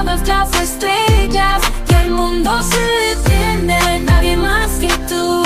todas las estrellas y el mundo se detiene, nadie más que tú.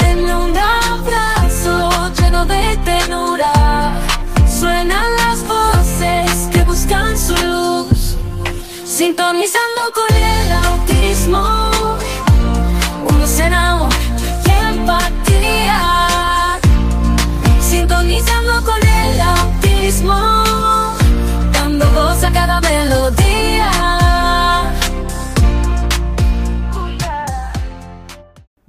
En un abrazo lleno de ternura, suenan las voces que buscan su luz, sintonizando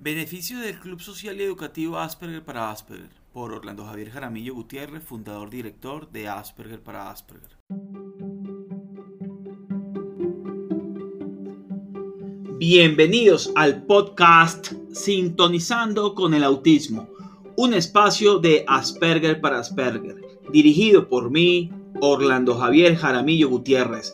Beneficio del Club Social y Educativo Asperger para Asperger por Orlando Javier Jaramillo Gutiérrez, fundador director de Asperger para Asperger. Bienvenidos al podcast Sintonizando con el Autismo, un espacio de Asperger para Asperger, dirigido por mí, Orlando Javier Jaramillo Gutiérrez,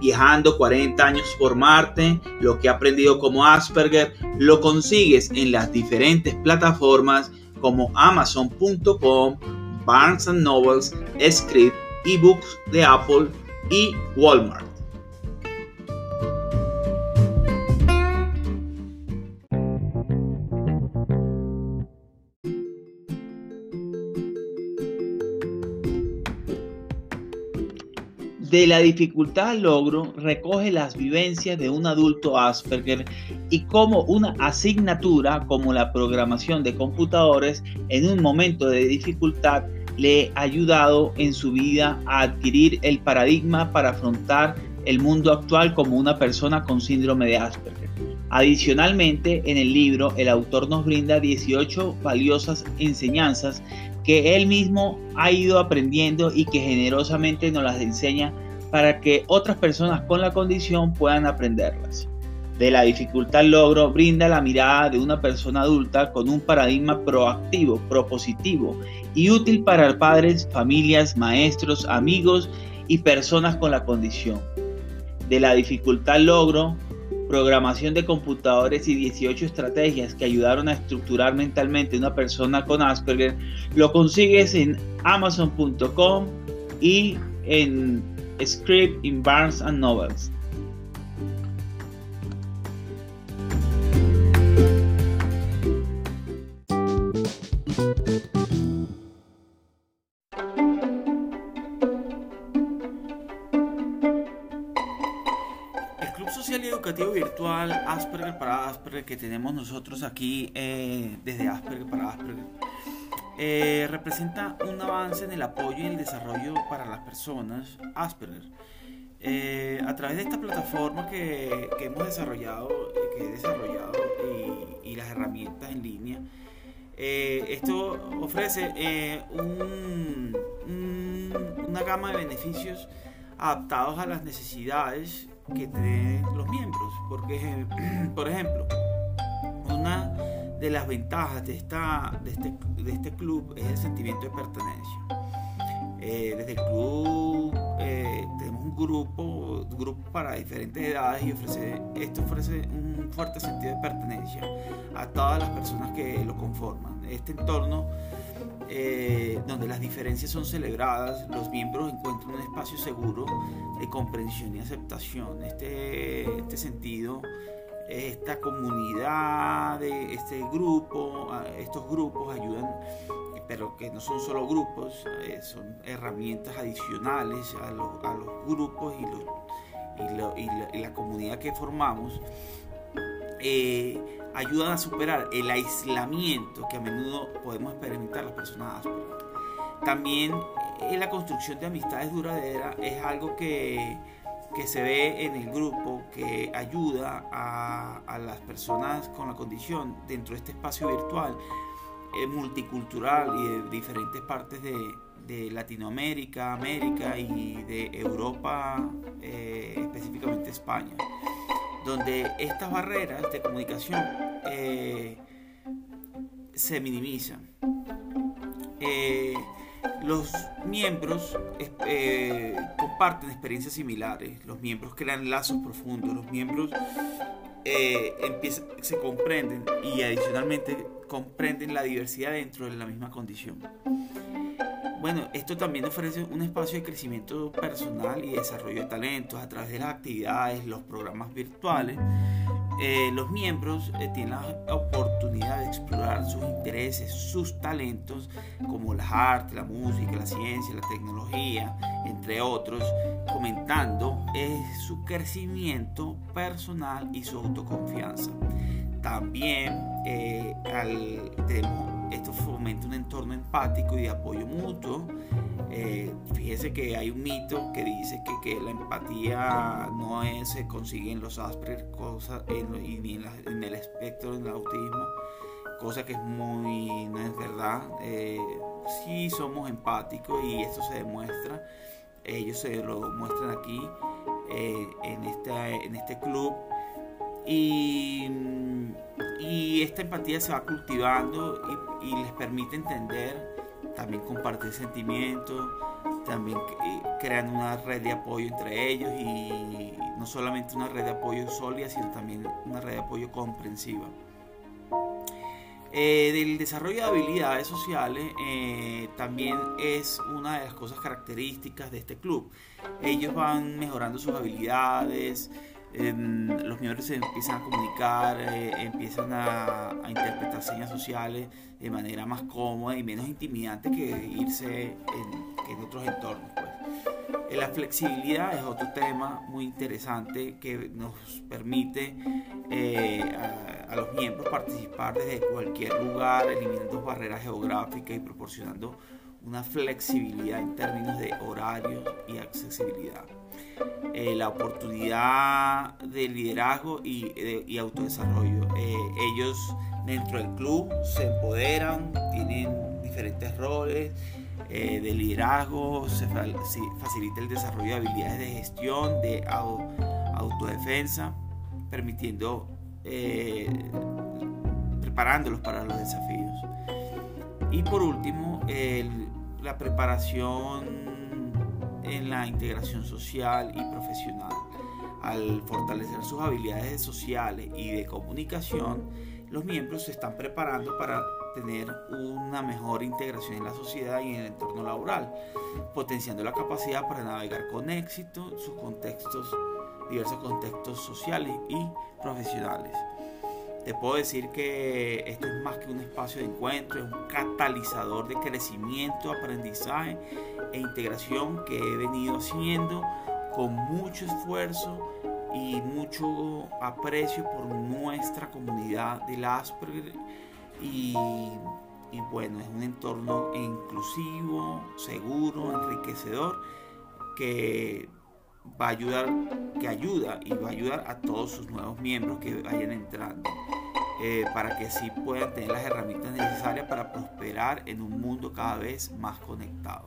viajando 40 años por Marte, lo que he aprendido como Asperger, lo consigues en las diferentes plataformas como amazon.com, Barnes Nobles, Script, eBooks de Apple y Walmart. De la dificultad al logro recoge las vivencias de un adulto Asperger y cómo una asignatura como la programación de computadores en un momento de dificultad le ha ayudado en su vida a adquirir el paradigma para afrontar el mundo actual como una persona con síndrome de Asperger. Adicionalmente, en el libro el autor nos brinda 18 valiosas enseñanzas que él mismo ha ido aprendiendo y que generosamente nos las enseña para que otras personas con la condición puedan aprenderlas. De la dificultad logro brinda la mirada de una persona adulta con un paradigma proactivo, propositivo y útil para padres, familias, maestros, amigos y personas con la condición. De la dificultad logro programación de computadores y 18 estrategias que ayudaron a estructurar mentalmente una persona con Asperger, lo consigues en amazon.com y en Script in Barnes and Nobles. Virtual Asperger para Asperger que tenemos nosotros aquí eh, desde Asperger para Asperger eh, representa un avance en el apoyo y el desarrollo para las personas Asperger. Eh, a través de esta plataforma que, hemos desarrollado, que desarrollado y, las herramientas en línea, esto ofrece un- un- una gama de beneficios adaptados a las necesidades que tienen los miembros. Porque, por ejemplo, una de las ventajas de, esta, de, este, de este club es el sentimiento de pertenencia. Eh, desde el club eh, tenemos un grupo, grupo para diferentes edades y ofrece, esto ofrece un fuerte sentido de pertenencia a todas las personas que lo conforman. Este entorno eh, donde las diferencias son celebradas, los miembros encuentran un espacio seguro de comprensión y aceptación. Este, este sentido, esta comunidad, este grupo, a- estos grupos ayudan, pero que no son solo grupos, eh, son herramientas adicionales a, los- grupos y la comunidad que formamos. eh, ayudan a superar el aislamiento que a menudo podemos experimentar las personas Asperger. También eh, la construcción de amistades duraderas es algo que, se ve en el grupo que ayuda a, las personas con la condición dentro de este espacio virtual eh, multicultural y de diferentes partes de, Latinoamérica, América y de Europa, eh, específicamente España, donde estas barreras de comunicación se minimizan. Los miembros eh, comparten experiencias similares, los miembros crean lazos profundos, los miembros eh, se comprenden y adicionalmente comprenden la diversidad dentro de la misma condición. Bueno, esto también ofrece un espacio de crecimiento personal y desarrollo de talentos a través de las actividades, los programas virtuales eh, los miembros eh, tienen la oportunidad de explorar sus intereses, sus talentos, como las artes, la música, la ciencia, la tecnología, entre otros, comentando eh, su crecimiento personal y su autoconfianza. También al, esto fomenta un entorno empático y de apoyo mutuo eh, fíjese que hay un mito que dice que, la empatía no se consigue en los Asperger cosa, en, ni en, el espectro del autismo, cosa que es muy, no es verdad. Eh, sí somos empáticos y esto se demuestra. Ellos se lo muestran aquí eh, en, este, en este club. Y, esta empatía se va cultivando y les permite entender también compartir sentimientos, también eh, crean una red de apoyo entre ellos y no solamente una red de apoyo sólida, sino también una red de apoyo comprensiva. Eh, del desarrollo de habilidades sociales eh, también es una de las cosas características de este club. Ellos van mejorando sus habilidades, Los miembros se empiezan a comunicar, eh, empiezan a, interpretar señas sociales de manera más cómoda y menos intimidante que irse en, otros entornos. Pues. Eh, la flexibilidad es otro tema muy interesante que nos permite eh, a, a, los miembros participar desde cualquier lugar, eliminando barreras geográficas y proporcionando una flexibilidad en términos de horario y accesibilidad. Eh, la oportunidad de liderazgo y, autodesarrollo. Eh, ellos dentro del club se empoderan, tienen diferentes roles eh, de liderazgo, se facilita el desarrollo de habilidades de gestión, de autodefensa, permitiendo, preparándolos para los desafíos. Y por último, la preparación en la integración social y profesional. Al fortalecer sus habilidades sociales y de comunicación, los miembros se están preparando para tener una mejor integración en la sociedad y en el entorno laboral, potenciando la capacidad para navegar con éxito sus contextos, diversos contextos sociales y profesionales. Te puedo decir que esto es más que un espacio de encuentro, es un catalizador de crecimiento, aprendizaje e integración que he venido haciendo con mucho esfuerzo y mucho aprecio por nuestra comunidad del Asperger. Y, y bueno, es un entorno inclusivo, seguro, enriquecedor que va a ayudar, que ayuda y va a ayudar a todos sus nuevos miembros que vayan entrando. Eh, para que así puedan tener las herramientas necesarias para prosperar en un mundo cada vez más conectado.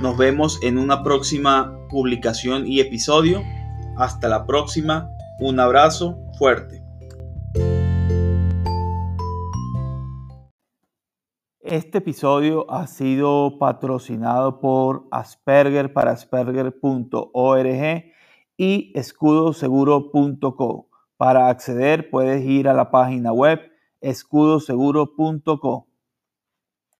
Nos vemos en una próxima publicación y episodio. Hasta la próxima. Un abrazo fuerte. Este episodio ha sido patrocinado por Asperger para Asperger.org y escudoseguro.co. Para acceder puedes ir a la página web escudoseguro.co.